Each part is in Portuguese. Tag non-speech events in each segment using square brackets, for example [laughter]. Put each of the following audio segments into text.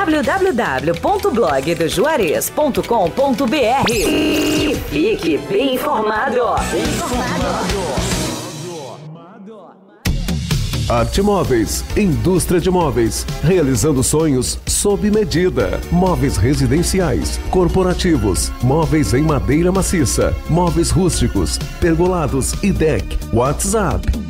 www.blogdojuarez.com.br e fique bem informado. Arte Móveis, indústria de móveis, realizando sonhos sob medida. Móveis residenciais, corporativos, móveis em madeira maciça, móveis rústicos, pergolados e deck. WhatsApp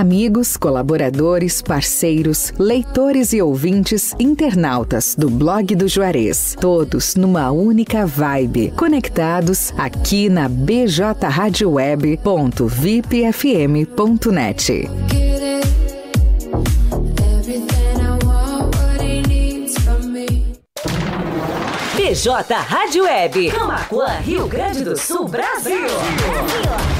Amigos, colaboradores, parceiros, leitores e ouvintes, internautas do blog do Juarez, todos numa única vibe, conectados aqui na bjradioweb.vipfm.net. BJ Rádio Web, Camacuã, Rio Grande do Sul, Brasil. Brasil.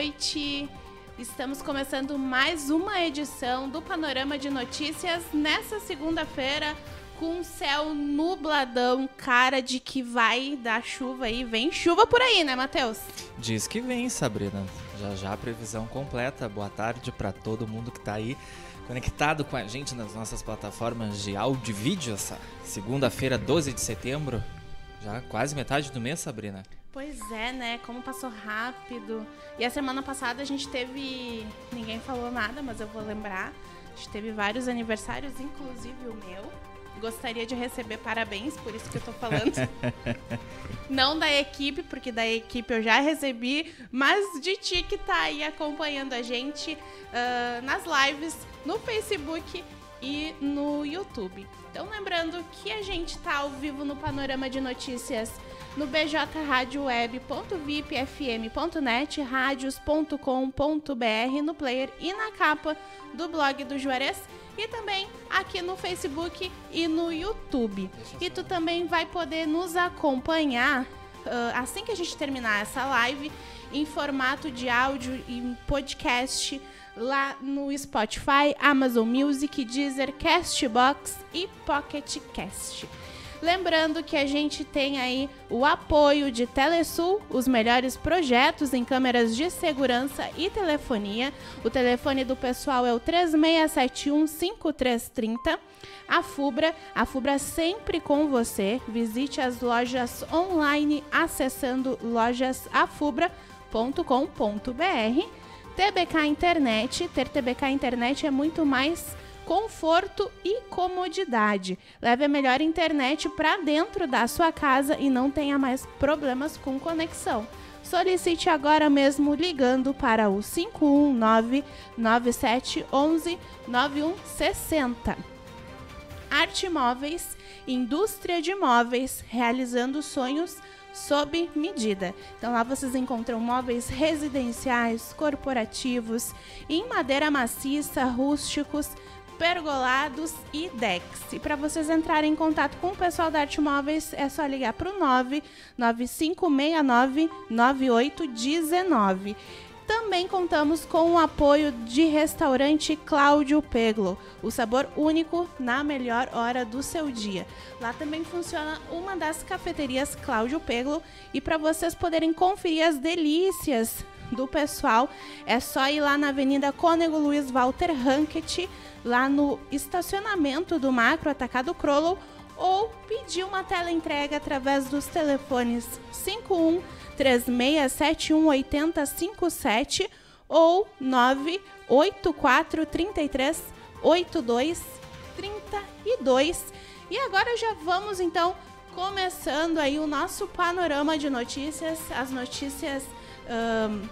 Noite. Estamos começando mais uma edição do Panorama de Notícias nessa segunda-feira com um céu nubladão, cara de que vai dar chuva aí. Vem chuva por aí, né, Matheus? Diz que vem, Sabrina. Já já a previsão completa. Boa tarde para todo mundo que tá aí conectado com a gente nas nossas plataformas de áudio e vídeo essa segunda-feira, 12 de setembro. Já quase metade do mês, Sabrina. Pois é, né? Como passou rápido. E a semana passada a gente teve. Ninguém falou nada, mas eu vou lembrar. A gente teve vários aniversários, inclusive o meu. Gostaria de receber parabéns, por isso que eu tô falando. [laughs] Não da equipe, porque da equipe eu já recebi, mas de ti que tá aí acompanhando a gente uh, nas lives, no Facebook e no YouTube. Então, lembrando que a gente tá ao vivo no Panorama de Notícias no bjradioweb.vipfm.net, radios.com.br, no player e na capa do blog do Juarez e também aqui no Facebook e no YouTube. E tu também vai poder nos acompanhar uh, assim que a gente terminar essa live em formato de áudio e podcast lá no Spotify, Amazon Music, Deezer, Castbox e Pocket Cast. Lembrando que a gente tem aí o apoio de Telesul, os melhores projetos em câmeras de segurança e telefonia. O telefone do pessoal é o 3671 5330. A Fubra, a Fubra sempre com você. Visite as lojas online acessando lojasafubra.com.br. TBK Internet, ter TBK Internet é muito mais conforto e comodidade. Leve a melhor internet para dentro da sua casa e não tenha mais problemas com conexão. Solicite agora mesmo ligando para o 519 9711 9160. Arte Móveis, indústria de móveis, realizando sonhos sob medida. Então lá vocês encontram móveis residenciais, corporativos, em madeira maciça, rústicos, pergolados e decks. E para vocês entrarem em contato com o pessoal da Arte Móveis, é só ligar para o 99569 9819. Também contamos com o apoio de restaurante Cláudio Peglo, o sabor único na melhor hora do seu dia. Lá também funciona uma das cafeterias Cláudio Peglo e para vocês poderem conferir as delícias do pessoal, é só ir lá na Avenida Cônego Luiz Walter Rankett, lá no estacionamento do Macro Atacado Crollo ou pedir uma tela entrega através dos telefones 51 3671 8057 ou 984 33 82 32. E agora já vamos então começando aí o nosso panorama de notícias, as notícias ahn,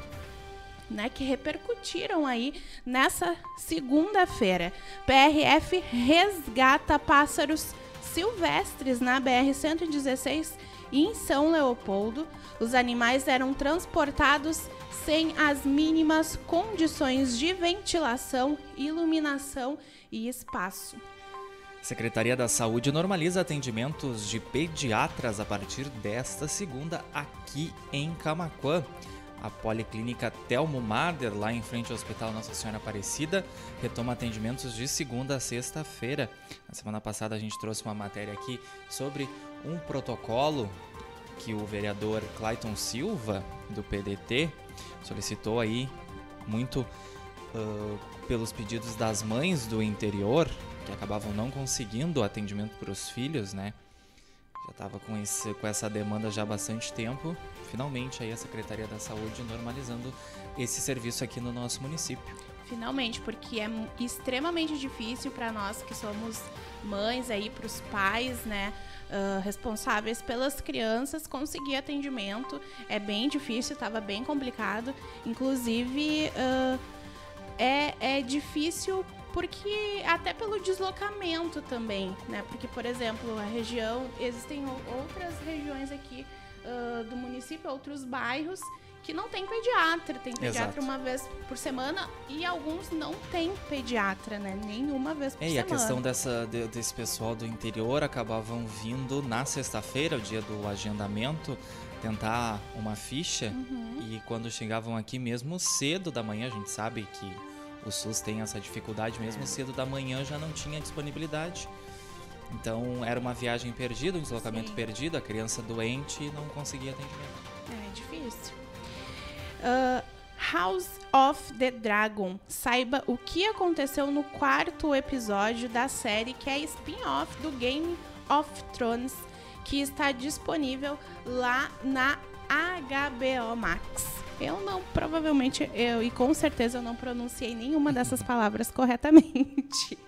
né, que repercutiram aí nessa segunda-feira. PRF resgata pássaros silvestres na BR-116 em São Leopoldo. Os animais eram transportados sem as mínimas condições de ventilação, iluminação e espaço. Secretaria da Saúde normaliza atendimentos de pediatras a partir desta segunda aqui em Camaquã. A Policlínica Telmo Marder, lá em frente ao Hospital Nossa Senhora Aparecida, retoma atendimentos de segunda a sexta-feira. Na semana passada a gente trouxe uma matéria aqui sobre um protocolo que o vereador Clayton Silva, do PDT, solicitou aí muito ah, pelos pedidos das mães do interior, que acabavam não conseguindo atendimento para os filhos, né? Já estava com, esse- com essa demanda já há bastante tempo. Finalmente aí a Secretaria da Saúde normalizando esse serviço aqui no nosso município. Finalmente, porque é extremamente difícil para nós que somos mães aí, para os pais, né, ah, responsáveis pelas crianças, conseguir atendimento. É bem difícil, estava bem complicado. Inclusive, ah, é, é difícil porque até pelo deslocamento também, né? Porque, por exemplo, a região, existem outras regiões aqui ah, do município, outros bairros que não tem pediatra, tem pediatra Exato. uma vez por semana e alguns não tem pediatra, né? Nenhuma vez por É, e semana. a questão dessa, de- desse pessoal do interior acabavam vindo na sexta-feira, o dia do agendamento, tentar uma ficha. Uhum. E quando chegavam aqui mesmo cedo da manhã, a gente sabe que o SUS tem essa dificuldade, mesmo cedo da manhã já não tinha disponibilidade. Então era uma viagem perdida, um deslocamento Sim. perdido, a criança doente não conseguia atendimento. É difícil. Ah, House of the Dragon. Saiba o que aconteceu no quarto episódio da série, que é spin-off do Game of Thrones, que está disponível lá na HBO Max. Eu não, provavelmente, eu e com certeza eu não pronunciei nenhuma dessas [laughs] palavras corretamente.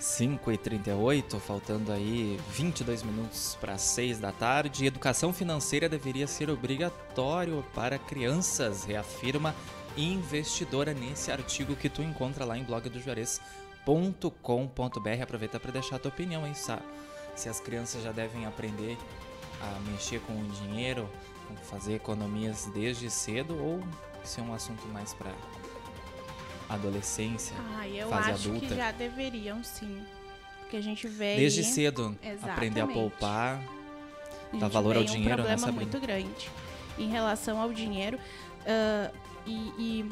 5h38, faltando aí 22 minutos para 6 da tarde. Educação financeira deveria ser obrigatório para crianças, reafirma investidora nesse artigo que tu encontra lá em blogdojuarez.com.br. Aproveita para deixar a tua opinião aí, sabe? Se as crianças já devem aprender a mexer com o dinheiro, fazer economias desde cedo ou se é um assunto mais para adolescência, Ah, eu fase acho adulta. que já deveriam, sim. Porque a gente vê Desde cedo, aprender a Exatamente. poupar. A gente valor ao dinheiro, um problema Sabrina? muito grande em relação ao dinheiro. ah, e, e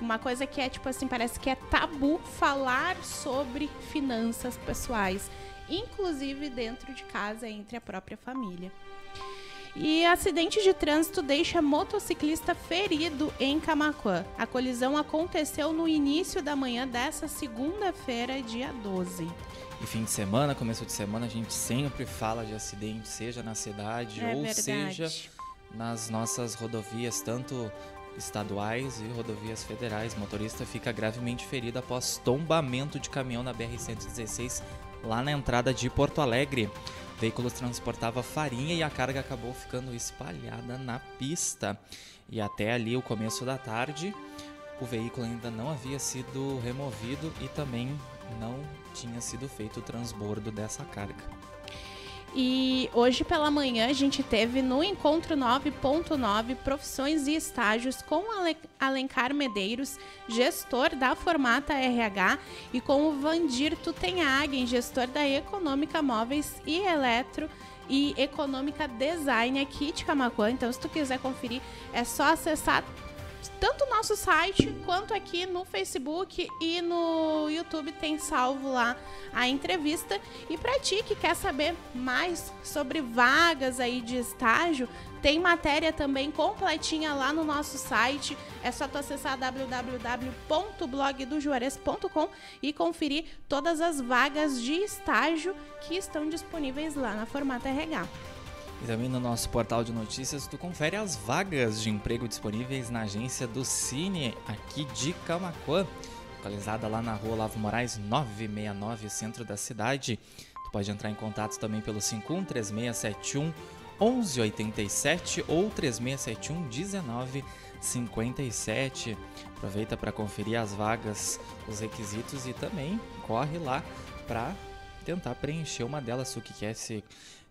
uma coisa que é, tipo assim, parece que é tabu falar sobre finanças pessoais, inclusive dentro de casa, entre a própria família. E acidente de trânsito deixa motociclista ferido em Camaquã. A colisão aconteceu no início da manhã dessa segunda-feira, dia 12. E fim de semana, começo de semana, a gente sempre fala de acidente, seja na cidade é ou verdade. seja nas nossas rodovias, tanto estaduais e rodovias federais. O motorista fica gravemente ferido após tombamento de caminhão na BR-116 lá na entrada de Porto Alegre. Veículo transportava farinha e a carga acabou ficando espalhada na pista. E até ali, o começo da tarde, o veículo ainda não havia sido removido e também não tinha sido feito o transbordo dessa carga. E hoje pela manhã a gente teve no Encontro 9.9 Profissões e Estágios com Ale- Alencar Medeiros, gestor da Formata RH, e com o Vandir Tutenhagen, gestor da Econômica Móveis e Eletro e Econômica Design aqui de Camacuã. Então, se tu quiser conferir, é só acessar tanto o nosso site quanto aqui no Facebook e no YouTube tem salvo lá a entrevista. E para ti que quer saber mais sobre vagas aí de estágio, tem matéria também completinha lá no nosso site. É só tu acessar www.blogdojuarez.com e conferir todas as vagas de estágio que estão disponíveis lá na Formata RH. E também no nosso portal de notícias tu confere as vagas de emprego disponíveis na agência do Cine aqui de Camacuã, localizada lá na rua Olavo Moraes 969, centro da cidade. Tu pode entrar em contato também pelo 51 3671 1187 ou 3671 1957. Aproveita para conferir as vagas, os requisitos e também corre lá para tentar preencher uma delas. Se que quer se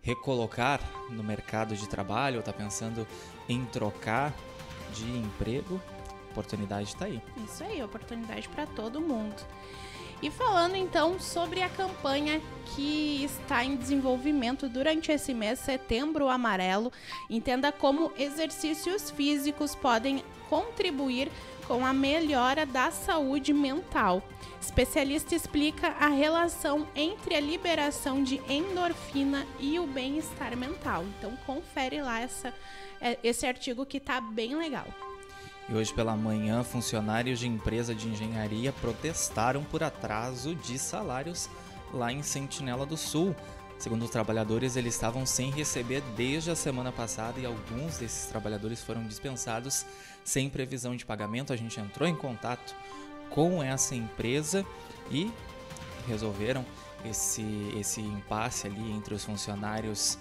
recolocar no mercado de trabalho ou está pensando em trocar de emprego, oportunidade está aí. Isso aí, oportunidade para todo mundo. E falando então sobre a campanha que está em desenvolvimento durante esse mês, Setembro Amarelo, entenda como exercícios físicos podem contribuir com a melhora da saúde mental. Especialista explica a relação entre a liberação de endorfina e o bem-estar mental. Então confere lá essa, é, esse artigo que está bem legal. E hoje pela manhã, funcionários de empresa de engenharia protestaram por atraso de salários lá em Sentinela do Sul. Segundo os trabalhadores, eles estavam sem receber desde a semana passada e alguns desses trabalhadores foram dispensados sem previsão de pagamento. A gente entrou em contato com essa empresa e resolveram esse, esse impasse ali entre os funcionários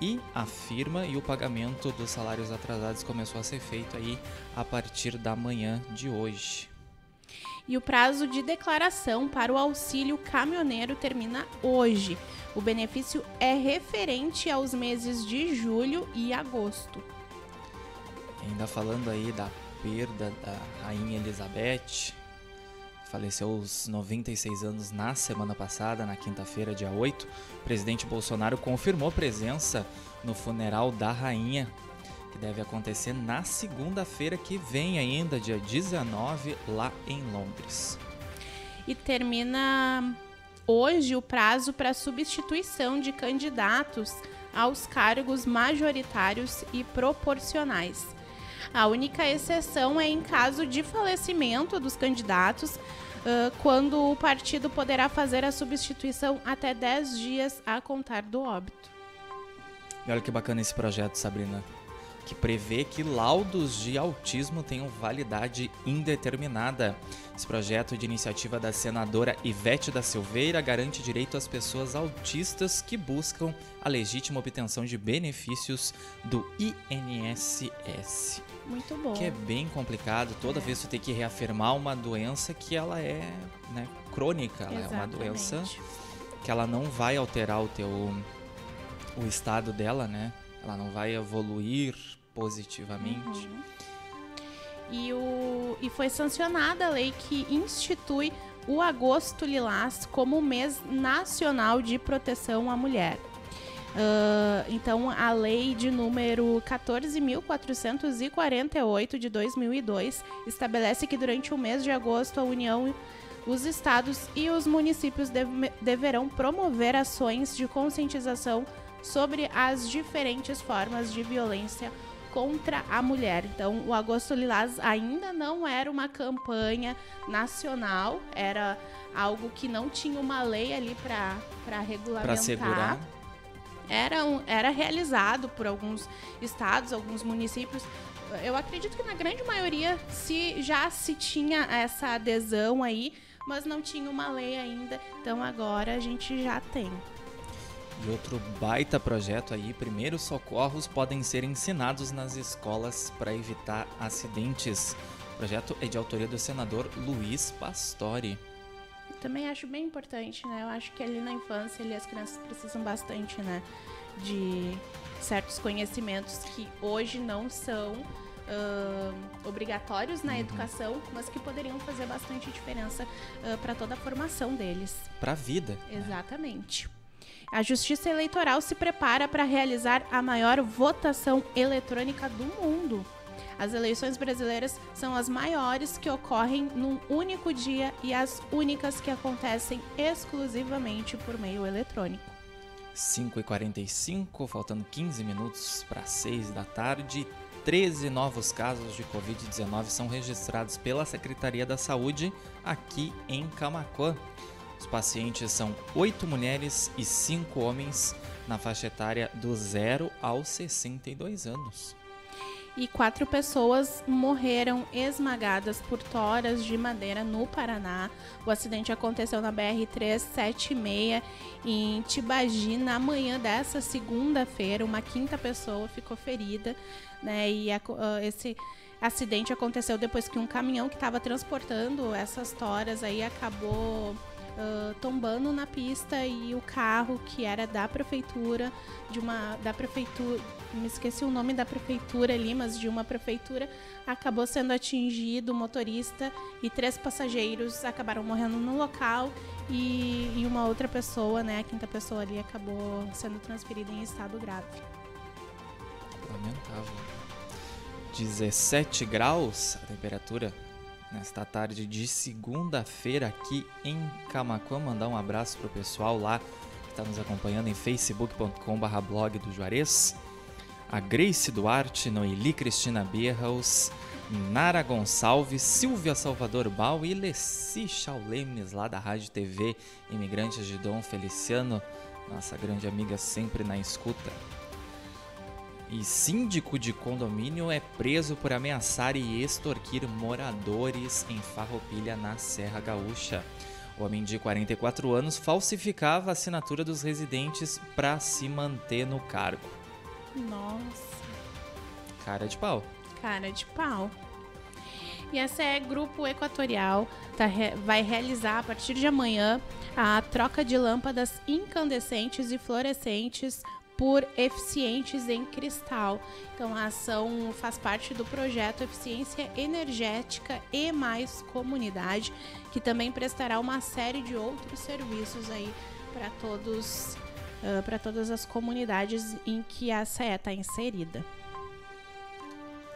e a firma e o pagamento dos salários atrasados começou a ser feito aí a partir da manhã de hoje. E o prazo de declaração para o auxílio caminhoneiro termina hoje. O benefício é referente aos meses de julho e agosto. Ainda falando aí da perda da rainha Elizabeth, faleceu aos 96 anos na semana passada, na quinta-feira, dia 8. O presidente Bolsonaro confirmou presença no funeral da rainha, que deve acontecer na segunda-feira que vem, ainda, dia 19, lá em Londres. E termina hoje o prazo para substituição de candidatos aos cargos majoritários e proporcionais. A única exceção é em caso de falecimento dos candidatos, quando o partido poderá fazer a substituição até 10 dias a contar do óbito. E olha que bacana esse projeto, Sabrina, que prevê que laudos de autismo tenham validade indeterminada. Esse projeto de iniciativa da senadora Ivete da Silveira garante direito às pessoas autistas que buscam a legítima obtenção de benefícios do INSS. Muito bom. Que é bem complicado. Toda é. vez tu tem que reafirmar uma doença que ela é né, crônica. Ela Exatamente. é uma doença que ela não vai alterar o teu o estado dela, né? Ela não vai evoluir positivamente. Uhum. E, o, e foi sancionada a lei que institui o Agosto Lilás como mês nacional de proteção à mulher. Uh, então, a lei de número 14.448 de 2002 estabelece que durante o mês de agosto a União, os estados e os municípios deve, deverão promover ações de conscientização sobre as diferentes formas de violência contra a mulher. Então, o Agosto Lilás ainda não era uma campanha nacional, era algo que não tinha uma lei ali para regulamentar. Para segurar era, um, era realizado por alguns estados, alguns municípios. Eu acredito que na grande maioria se já se tinha essa adesão aí, mas não tinha uma lei ainda. Então agora a gente já tem. E outro baita projeto aí, primeiros socorros podem ser ensinados nas escolas para evitar acidentes. O projeto é de autoria do senador Luiz Pastori. Também acho bem importante, né? Eu acho que ali na infância ali, as crianças precisam bastante, né? De certos conhecimentos que hoje não são uh, obrigatórios na uhum. educação, mas que poderiam fazer bastante diferença uh, para toda a formação deles. Para a vida. Né? Exatamente. Né? A Justiça Eleitoral se prepara para realizar a maior votação eletrônica do mundo. As eleições brasileiras são as maiores que ocorrem num único dia e as únicas que acontecem exclusivamente por meio eletrônico. 5h45, faltando 15 minutos para 6 da tarde. 13 novos casos de Covid-19 são registrados pela Secretaria da Saúde aqui em Camacuã. Os pacientes são 8 mulheres e 5 homens na faixa etária do 0 aos 62 anos. e quatro pessoas morreram esmagadas por toras de madeira no Paraná. O acidente aconteceu na BR-376 em Tibagi na manhã dessa segunda-feira. Uma quinta pessoa ficou ferida, né? E a, uh, esse acidente aconteceu depois que um caminhão que estava transportando essas toras aí acabou uh, tombando na pista e o carro que era da prefeitura, de uma da prefeitura, me esqueci o nome da prefeitura ali, mas de uma prefeitura, acabou sendo atingido o motorista e três passageiros acabaram morrendo no local e, e uma outra pessoa, né, a quinta pessoa ali acabou sendo transferida em estado grave. Lamentável. 17 graus a temperatura nesta tarde de segunda-feira aqui em Camacuã. Mandar um abraço pro pessoal lá que está nos acompanhando em facebook.com.br blog do Juarez. A Grace Duarte, Noeli Cristina Berraus, Nara Gonçalves, Silvia Salvador Bal e Leci Chaulemes, lá da Rádio TV Imigrantes de Dom Feliciano, nossa grande amiga sempre na escuta. E síndico de condomínio é preso por ameaçar e extorquir moradores em Farroupilha, na Serra Gaúcha. O homem de 44 anos falsificava a assinatura dos residentes para se manter no cargo. Nossa. Cara de pau. Cara de pau. E a CE Grupo Equatorial tá, vai realizar a partir de amanhã a troca de lâmpadas incandescentes e fluorescentes por eficientes em cristal. Então, a ação faz parte do projeto Eficiência Energética e Mais Comunidade, que também prestará uma série de outros serviços aí para todos, uh, para todas as comunidades em que a CE está inserida.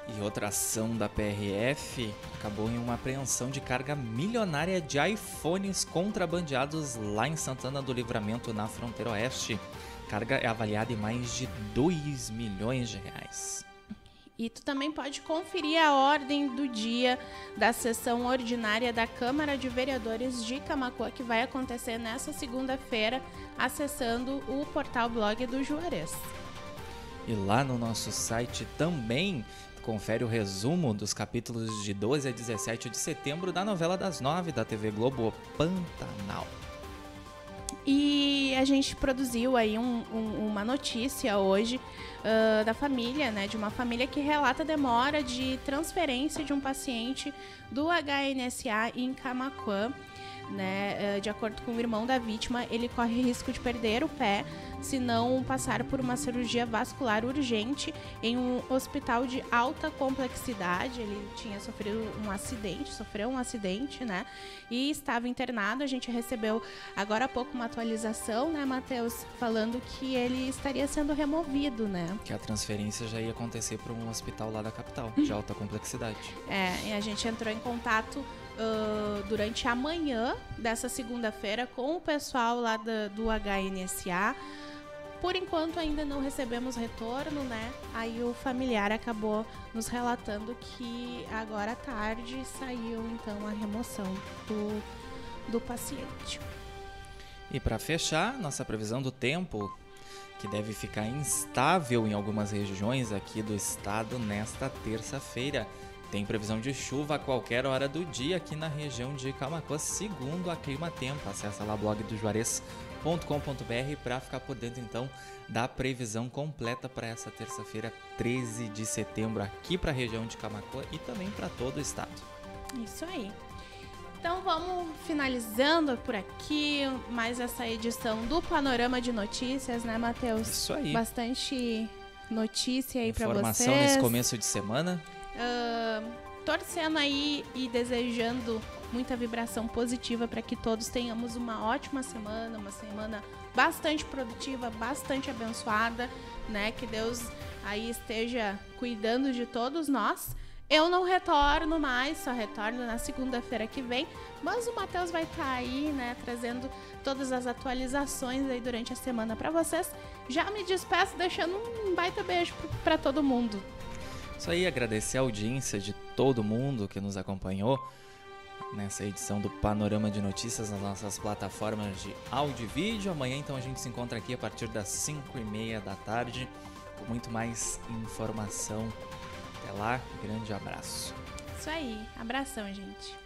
E outra ação da PRF acabou em uma apreensão de carga milionária de iPhones contrabandeados lá em Santana do Livramento, na fronteira oeste carga é avaliada em mais de 2 milhões de reais. E tu também pode conferir a ordem do dia da sessão ordinária da Câmara de Vereadores de Camacuã, que vai acontecer nessa segunda-feira, acessando o portal blog do Juarez. E lá no nosso site também confere o resumo dos capítulos de 12 a 17 de setembro da novela das nove da TV Globo Pantanal. E a gente produziu aí um, um, uma notícia hoje uh, da família, né? De uma família que relata a demora de transferência de um paciente do HNSA em Camacuã né? Eh, de acordo com o irmão da vítima, ele corre risco de perder o pé se não passar por uma cirurgia vascular urgente em um hospital de alta complexidade. Ele tinha sofrido um acidente, sofreu um acidente, né? E estava internado. A gente recebeu agora há pouco uma atualização, né, Matheus, falando que ele estaria sendo removido, né? Que a transferência já ia acontecer para um hospital lá da capital, de [laughs] alta complexidade. É, e a gente entrou em contato uh, durante a manhã dessa segunda-feira com o pessoal lá do, do HNSA. Por enquanto ainda não recebemos retorno, né? Aí o familiar acabou nos relatando que agora à tarde saiu então a remoção do, do paciente. E para fechar, nossa previsão do tempo, que deve ficar instável em algumas regiões aqui do estado nesta terça-feira. Tem previsão de chuva a qualquer hora do dia aqui na região de Camacuã, segundo a Clima Tempo. Acesse lá blog do Juarez.com.br para ficar por dentro então da previsão completa para essa terça-feira, 13 de setembro, aqui para a região de Camacuã e também para todo o estado. Isso aí. Então vamos finalizando por aqui mais essa edição do Panorama de Notícias, né, Matheus? Isso aí. Bastante notícia aí para vocês. Informação nesse começo de semana. Uh, torcendo aí e desejando muita vibração positiva para que todos tenhamos uma ótima semana, uma semana bastante produtiva, bastante abençoada, né? Que Deus aí esteja cuidando de todos nós. Eu não retorno mais, só retorno na segunda-feira que vem, mas o Matheus vai estar tá aí, né, trazendo todas as atualizações aí durante a semana para vocês. Já me despeço deixando um baita beijo para todo mundo. Isso aí, agradecer a audiência de todo mundo que nos acompanhou nessa edição do Panorama de Notícias nas nossas plataformas de áudio e vídeo. Amanhã, então, a gente se encontra aqui a partir das 5 e meia da tarde com muito mais informação Até lá, grande abraço. Isso aí. Abração, gente.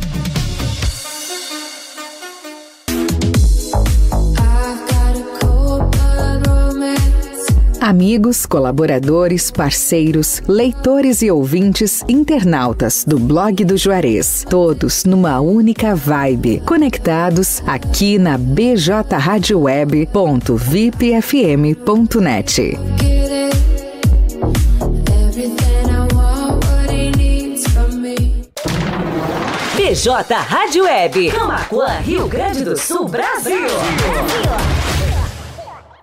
Amigos, colaboradores, parceiros, leitores e ouvintes, internautas do blog do Juarez, todos numa única vibe, conectados aqui na bjradioweb.vipfm.net. BJ Rádio Web. Camacuã, Rio Grande do Sul, Brasil.